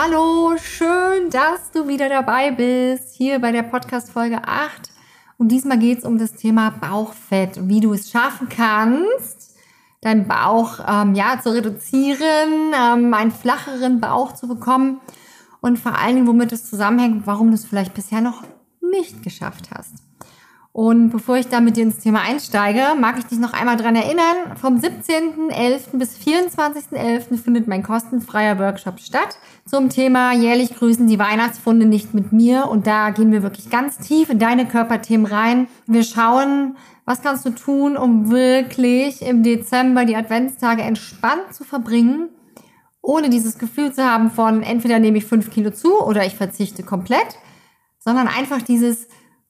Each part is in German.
Hallo, schön, dass du wieder dabei bist, hier bei der Podcast-Folge 8. Und diesmal geht es um das Thema Bauchfett wie du es schaffen kannst, deinen Bauch ähm, ja, zu reduzieren, ähm, einen flacheren Bauch zu bekommen und vor allen Dingen, womit es zusammenhängt, warum du es vielleicht bisher noch nicht geschafft hast. Und bevor ich da mit dir ins Thema einsteige, mag ich dich noch einmal dran erinnern, vom 17.11. bis 24.11. findet mein kostenfreier Workshop statt zum Thema jährlich grüßen die Weihnachtsfunde nicht mit mir. Und da gehen wir wirklich ganz tief in deine Körperthemen rein. Wir schauen, was kannst du tun, um wirklich im Dezember die Adventstage entspannt zu verbringen, ohne dieses Gefühl zu haben von entweder nehme ich fünf Kilo zu oder ich verzichte komplett, sondern einfach dieses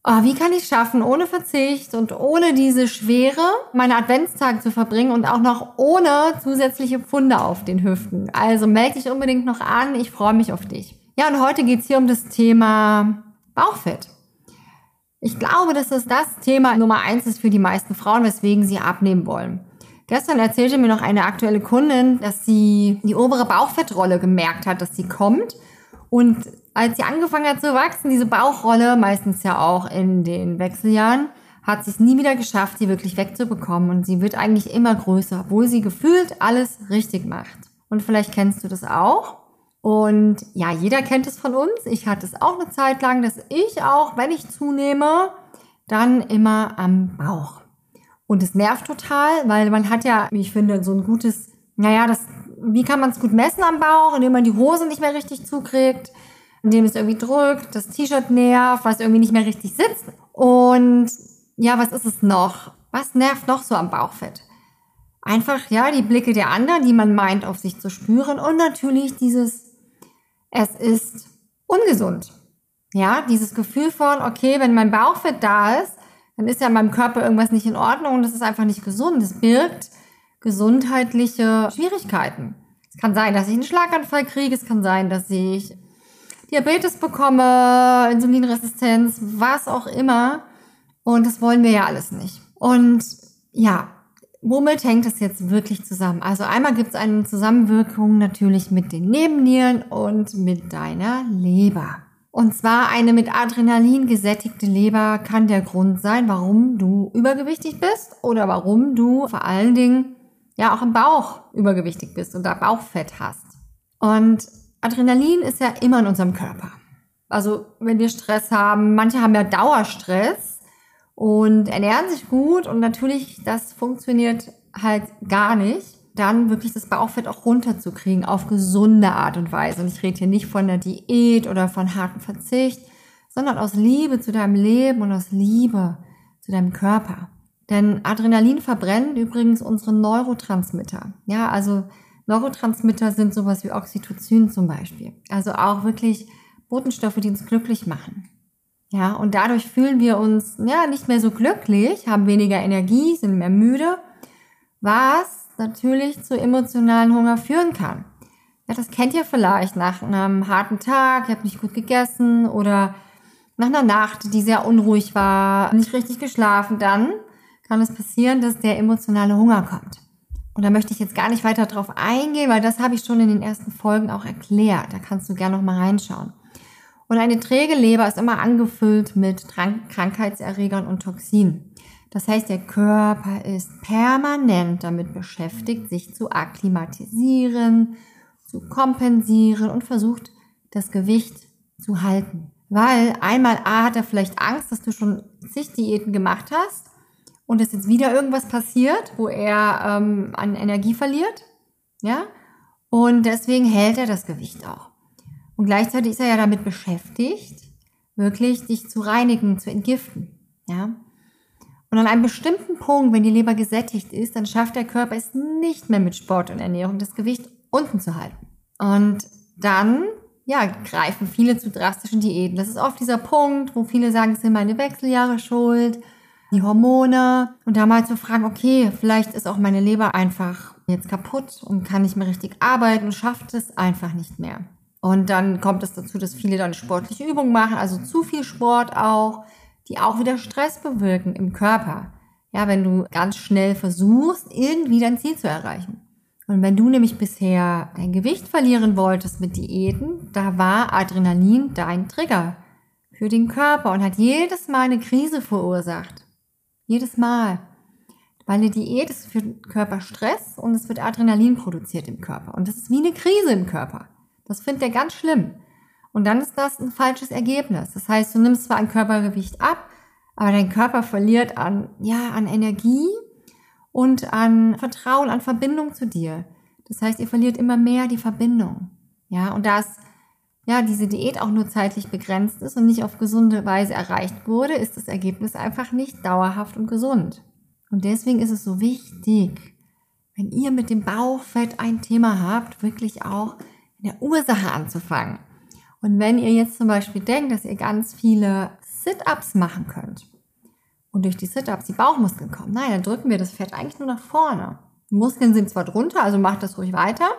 oh, wie kann ich schaffen, ohne Verzicht und ohne diese Schwere meine Adventstage zu verbringen und auch noch ohne zusätzliche Pfunde auf den Hüften. Also melde dich unbedingt noch an, ich freue mich auf dich. Ja, und heute geht's hier um das Thema Bauchfett. Ich glaube, dass das das Thema Nummer eins ist für die meisten Frauen, weswegen sie abnehmen wollen. Gestern erzählte mir noch eine aktuelle Kundin, dass sie die obere Bauchfettrolle gemerkt hat, dass sie kommt und als sie angefangen hat zu wachsen, diese Bauchrolle, meistens ja auch in den Wechseljahren, hat sie es nie wieder geschafft, sie wirklich wegzubekommen. Und sie wird eigentlich immer größer, obwohl sie gefühlt alles richtig macht. Und vielleicht kennst du das auch. Und ja, jeder kennt es von uns. Ich hatte es auch eine Zeit lang, dass ich auch, wenn ich zunehme, dann immer am Bauch. Und es nervt total, weil man hat ja, wie ich finde, so ein gutes, naja, das wie kann man es gut messen am Bauch, indem man die Hose nicht mehr richtig zukriegt, indem es irgendwie drückt, das T-Shirt nervt, was irgendwie nicht mehr richtig sitzt. Und ja, was ist es noch? Was nervt noch so am Bauchfett? Einfach, ja, die Blicke der anderen, die man meint, auf sich zu spüren. Und natürlich dieses, es ist ungesund. Ja, dieses Gefühl von, okay, wenn mein Bauchfett da ist, dann ist ja in meinem Körper irgendwas nicht in Ordnung und das ist einfach nicht gesund. Es birgt gesundheitliche Schwierigkeiten. Es kann sein, dass ich einen Schlaganfall kriege, es kann sein, dass ich Diabetes bekomme, Insulinresistenz, was auch immer. Und das wollen wir ja alles nicht. Und ja, womit hängt das jetzt wirklich zusammen? Also einmal gibt es eine Zusammenwirkung natürlich mit den Nebennieren und mit deiner Leber. Und zwar eine mit Adrenalin gesättigte Leber kann der Grund sein, warum du übergewichtig bist oder warum du vor allen Dingen ja auch im Bauch übergewichtig bist und da Bauchfett hast. Und Adrenalin ist ja immer in unserem Körper. Also wenn wir Stress haben, manche haben ja Dauerstress und ernähren sich gut und natürlich das funktioniert halt gar nicht, dann wirklich das Bauchfett auch runterzukriegen auf gesunde Art und Weise. Und ich rede hier nicht von der Diät oder von hartem Verzicht, sondern aus Liebe zu deinem Leben und aus Liebe zu deinem Körper. Denn Adrenalin verbrennt übrigens unsere Neurotransmitter. Ja, also Neurotransmitter sind sowas wie Oxytocin zum Beispiel. Also auch wirklich Botenstoffe, die uns glücklich machen. Ja, und dadurch fühlen wir uns ja nicht mehr so glücklich, haben weniger Energie, sind mehr müde, was natürlich zu emotionalen Hunger führen kann. Ja, das kennt ihr vielleicht nach einem harten Tag, ihr habt nicht gut gegessen oder nach einer Nacht, die sehr unruhig war, nicht richtig geschlafen, dann kann es passieren, dass der emotionale Hunger kommt. Und da möchte ich jetzt gar nicht weiter drauf eingehen, weil das habe ich schon in den ersten Folgen auch erklärt. Da kannst du gerne noch mal reinschauen. Und eine träge Leber ist immer angefüllt mit Krankheitserregern und Toxinen. Das heißt, der Körper ist permanent damit beschäftigt, sich zu akklimatisieren, zu kompensieren und versucht, das Gewicht zu halten. Weil einmal A hat er vielleicht Angst, dass du schon zig Diäten gemacht hast und es jetzt wieder irgendwas passiert, wo er ähm, an Energie verliert. Ja? Und deswegen hält er das Gewicht auch. Und gleichzeitig ist er ja damit beschäftigt, wirklich dich zu reinigen, zu entgiften. Ja? Und an einem bestimmten Punkt, wenn die Leber gesättigt ist, dann schafft der Körper es nicht mehr mit Sport und Ernährung, das Gewicht unten zu halten. Und dann, ja, greifen viele zu drastischen Diäten. Das ist oft dieser Punkt, wo viele sagen, es sind meine Wechseljahre schuld, die Hormone. Und da mal zu fragen, okay, vielleicht ist auch meine Leber einfach jetzt kaputt und kann nicht mehr richtig arbeiten und schafft es einfach nicht mehr. Und dann kommt es dazu, dass viele dann sportliche Übungen machen, also zu viel Sport auch, die auch wieder Stress bewirken im Körper. Ja, wenn du ganz schnell versuchst, irgendwie dein Ziel zu erreichen. Und wenn du nämlich bisher dein Gewicht verlieren wolltest mit Diäten, da war Adrenalin dein Trigger für den Körper und hat jedes Mal eine Krise verursacht. Jedes Mal. Weil eine Diät ist für den Körper Stress und es wird Adrenalin produziert im Körper. Und das ist wie eine Krise im Körper. Das findet er ganz schlimm. Und dann ist das ein falsches Ergebnis. Das heißt, du nimmst zwar ein Körpergewicht ab, aber dein Körper verliert an, ja, an Energie und an Vertrauen, an Verbindung zu dir. Das heißt, ihr verliert immer mehr die Verbindung. Ja, und da es, ja, diese Diät auch nur zeitlich begrenzt ist und nicht auf gesunde Weise erreicht wurde, ist das Ergebnis einfach nicht dauerhaft und gesund. Und deswegen ist es so wichtig, wenn ihr mit dem Bauchfett ein Thema habt, wirklich auch in der Ursache anzufangen. Und wenn ihr jetzt zum Beispiel denkt, dass ihr ganz viele Sit-ups machen könnt, und durch die Sit-Ups die Bauchmuskeln kommen. Nein, dann drücken wir das Fett eigentlich nur nach vorne. Die Muskeln sind zwar drunter, also macht das ruhig weiter,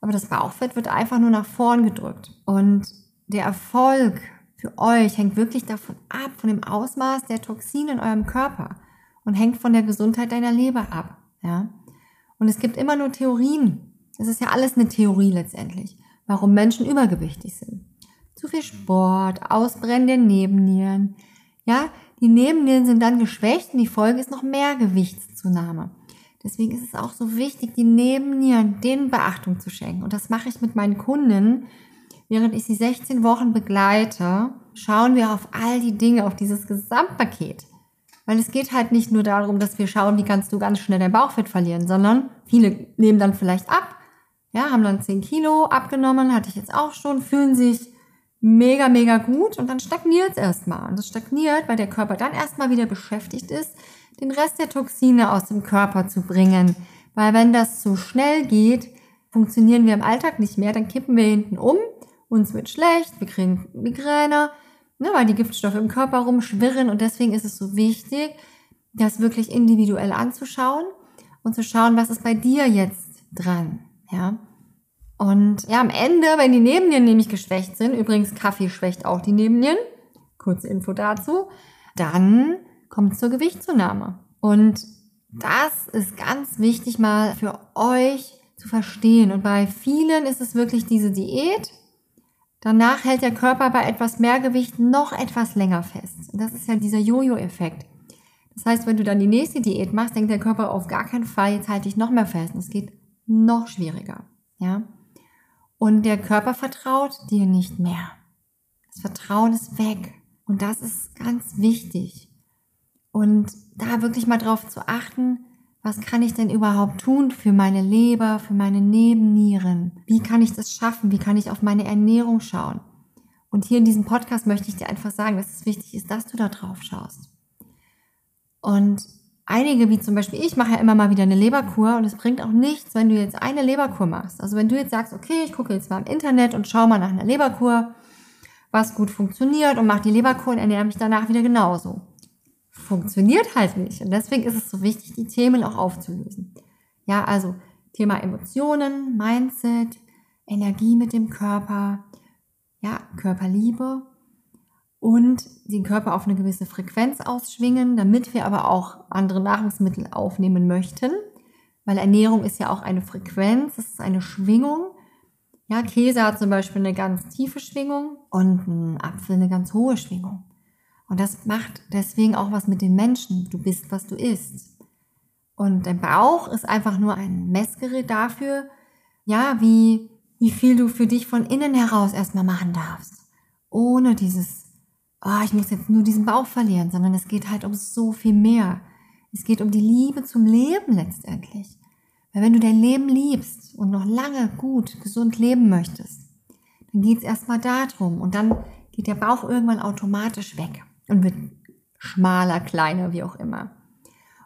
aber das Bauchfett wird einfach nur nach vorn gedrückt. Und der Erfolg für euch hängt wirklich davon ab, von dem Ausmaß der Toxine in eurem Körper und hängt von der Gesundheit deiner Leber ab. Ja? Und es gibt immer nur Theorien. Es ist ja alles eine Theorie letztendlich, warum Menschen übergewichtig sind. Zu viel Sport, Ausbrennen der Nebennieren, ja, die Nebennieren sind dann geschwächt und die Folge ist noch mehr Gewichtszunahme. Deswegen ist es auch so wichtig, die Nebennieren denen Beachtung zu schenken. Und das mache ich mit meinen Kunden. Während ich sie 16 Wochen begleite, schauen wir auf all die Dinge, auf dieses Gesamtpaket. Weil es geht halt nicht nur darum, dass wir schauen, wie kannst du ganz schnell dein Bauchfett verlieren, sondern viele nehmen dann vielleicht ab, ja, haben dann 10 Kilo abgenommen, hatte ich jetzt auch schon, fühlen sich mega, mega gut und dann stagniert es erstmal. Und es stagniert, weil der Körper dann erstmal wieder beschäftigt ist, den Rest der Toxine aus dem Körper zu bringen. Weil wenn das zu schnell geht, funktionieren wir im Alltag nicht mehr, dann kippen wir hinten um, uns wird schlecht, wir kriegen Migräne, ne, weil die Giftstoffe im Körper rumschwirren und deswegen ist es so wichtig, das wirklich individuell anzuschauen und zu schauen, was ist bei dir jetzt dran, ja. Und ja, am Ende, wenn die Nebennieren nämlich geschwächt sind, übrigens Kaffee schwächt auch die Nebennieren, kurze Info dazu, dann kommt es zur Gewichtszunahme. Und das ist ganz wichtig mal für euch zu verstehen. Und bei vielen ist es wirklich diese Diät. Danach hält der Körper bei etwas mehr Gewicht noch etwas länger fest. Und das ist ja dieser Jojo-Effekt. Das heißt, wenn du dann die nächste Diät machst, denkt der Körper auf gar keinen Fall, jetzt halte ich noch mehr fest. Und es geht noch schwieriger. Ja. Und der Körper vertraut dir nicht mehr. Das Vertrauen ist weg. Und das ist ganz wichtig. Und da wirklich mal drauf zu achten, was kann ich denn überhaupt tun für meine Leber, für meine Nebennieren? Wie kann ich das schaffen? Wie kann ich auf meine Ernährung schauen? Und hier in diesem Podcast möchte ich dir einfach sagen, dass es wichtig ist, dass du da drauf schaust. Und einige, wie zum Beispiel ich, mache ja immer mal wieder eine Leberkur und es bringt auch nichts, wenn du jetzt eine Leberkur machst. Also wenn du jetzt sagst, okay, ich gucke jetzt mal im Internet und schaue mal nach einer Leberkur, was gut funktioniert und mache die Leberkur und ernähre mich danach wieder genauso. Funktioniert halt nicht. Und deswegen ist es so wichtig, die Themen auch aufzulösen. Ja, also Thema Emotionen, Mindset, Energie mit dem Körper, ja, Körperliebe und den Körper auf eine gewisse Frequenz ausschwingen, damit wir aber auch andere Nahrungsmittel aufnehmen möchten, weil Ernährung ist ja auch eine Frequenz, es ist eine Schwingung. Ja, Käse hat zum Beispiel eine ganz tiefe Schwingung und ein Apfel eine ganz hohe Schwingung. Und das macht deswegen auch was mit den Menschen. Du bist, was du isst. Und dein Bauch ist einfach nur ein Messgerät dafür, ja, wie, wie viel du für dich von innen heraus erstmal machen darfst. Ohne dieses oh, ich muss jetzt nur diesen Bauch verlieren, sondern es geht halt um so viel mehr. Es geht um die Liebe zum Leben letztendlich. Weil wenn du dein Leben liebst und noch lange gut, gesund leben möchtest, dann geht es erstmal darum und dann geht der Bauch irgendwann automatisch weg und wird schmaler, kleiner, wie auch immer.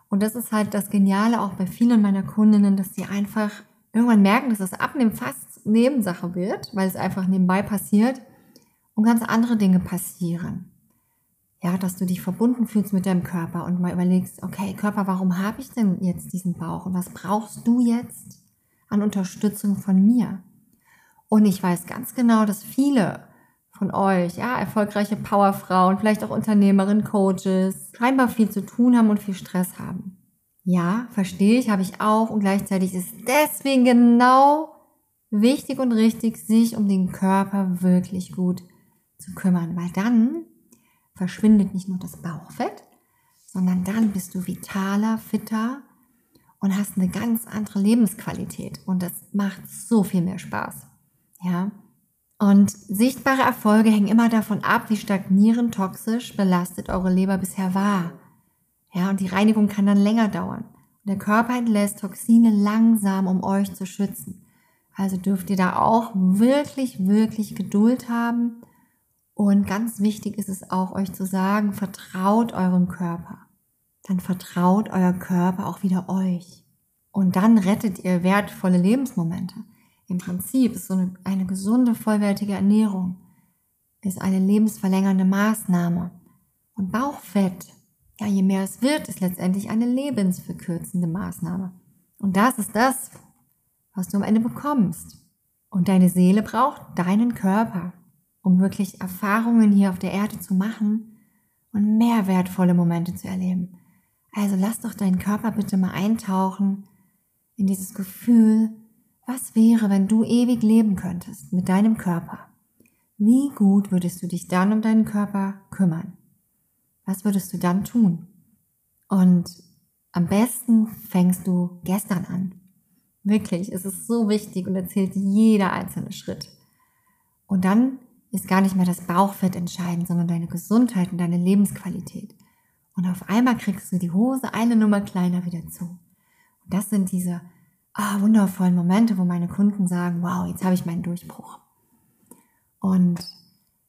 Und das ist halt das Geniale auch bei vielen meiner Kundinnen, dass sie einfach irgendwann merken, dass das Abnehmen fast Nebensache wird, weil es einfach nebenbei passiert und ganz andere Dinge passieren. Ja, dass du dich verbunden fühlst mit deinem Körper und mal überlegst, okay, Körper, warum habe ich denn jetzt diesen Bauch und was brauchst du jetzt an Unterstützung von mir? Und ich weiß ganz genau, dass viele von euch, ja, erfolgreiche Powerfrauen, vielleicht auch Unternehmerinnen, Coaches, scheinbar viel zu tun haben und viel Stress haben. Ja, verstehe ich, habe ich auch und gleichzeitig ist deswegen genau wichtig und richtig, sich um den Körper wirklich gut zu kümmern, weil dann verschwindet nicht nur das Bauchfett, sondern dann bist du vitaler, fitter und hast eine ganz andere Lebensqualität und das macht so viel mehr Spaß. Ja? Und sichtbare Erfolge hängen immer davon ab, wie stagnierend toxisch belastet eure Leber bisher war. Ja, und die Reinigung kann dann länger dauern. Der Körper entlässt Toxine langsam, um euch zu schützen. Also dürft ihr da auch wirklich, wirklich Geduld haben und ganz wichtig ist es auch, euch zu sagen, vertraut eurem Körper. Dann vertraut euer Körper auch wieder euch. Und dann rettet ihr wertvolle Lebensmomente. Im Prinzip ist so eine, eine gesunde, vollwertige Ernährung ist eine lebensverlängernde Maßnahme. Und Bauchfett, ja, je mehr es wird, ist letztendlich eine lebensverkürzende Maßnahme. Und das ist das, was du am Ende bekommst. Und deine Seele braucht deinen Körper um wirklich Erfahrungen hier auf der Erde zu machen und mehr wertvolle Momente zu erleben. Also lass doch deinen Körper bitte mal eintauchen in dieses Gefühl, was wäre, wenn du ewig leben könntest mit deinem Körper? Wie gut würdest du dich dann um deinen Körper kümmern? Was würdest du dann tun? Und am besten fängst du gestern an. Wirklich, es ist so wichtig und erzählt jeder einzelne Schritt. Und dann ist gar nicht mehr das Bauchfett entscheidend, sondern deine Gesundheit und deine Lebensqualität. Und auf einmal kriegst du die Hose eine Nummer kleiner wieder zu. Und das sind diese ah, wundervollen Momente, wo meine Kunden sagen, wow, jetzt habe ich meinen Durchbruch. Und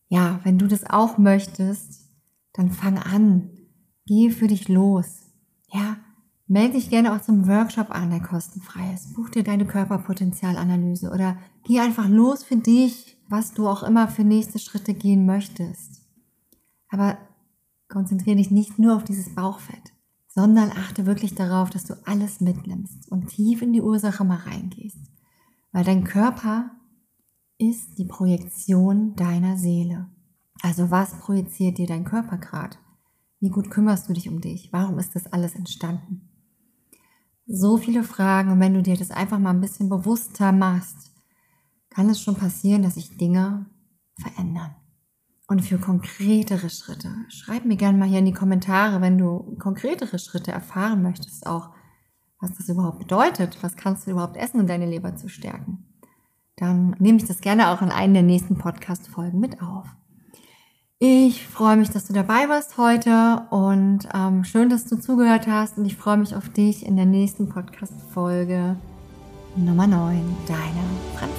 ja, wenn du das auch möchtest, dann fang an. Geh für dich los. Ja, melde dich gerne auch zum Workshop an, der kostenfrei ist. Buch dir deine Körperpotenzialanalyse oder geh einfach los für dich was du auch immer für nächste Schritte gehen möchtest. Aber konzentriere dich nicht nur auf dieses Bauchfett, sondern achte wirklich darauf, dass du alles mitnimmst und tief in die Ursache mal reingehst. Weil dein Körper ist die Projektion deiner Seele. Also was projiziert dir dein Körper gerade? Wie gut kümmerst du dich um dich? Warum ist das alles entstanden? So viele Fragen und wenn du dir das einfach mal ein bisschen bewusster machst, kann es schon passieren, dass sich Dinge verändern. Und für konkretere Schritte, schreib mir gerne mal hier in die Kommentare, wenn du konkretere Schritte erfahren möchtest, auch was das überhaupt bedeutet, was kannst du überhaupt essen, um deine Leber zu stärken. Dann nehme ich das gerne auch in einen der nächsten Podcast-Folgen mit auf. Ich freue mich, dass du dabei warst heute und ähm, schön, dass du zugehört hast und ich freue mich auf dich in der nächsten Podcast-Folge Nummer 9, deine Franz.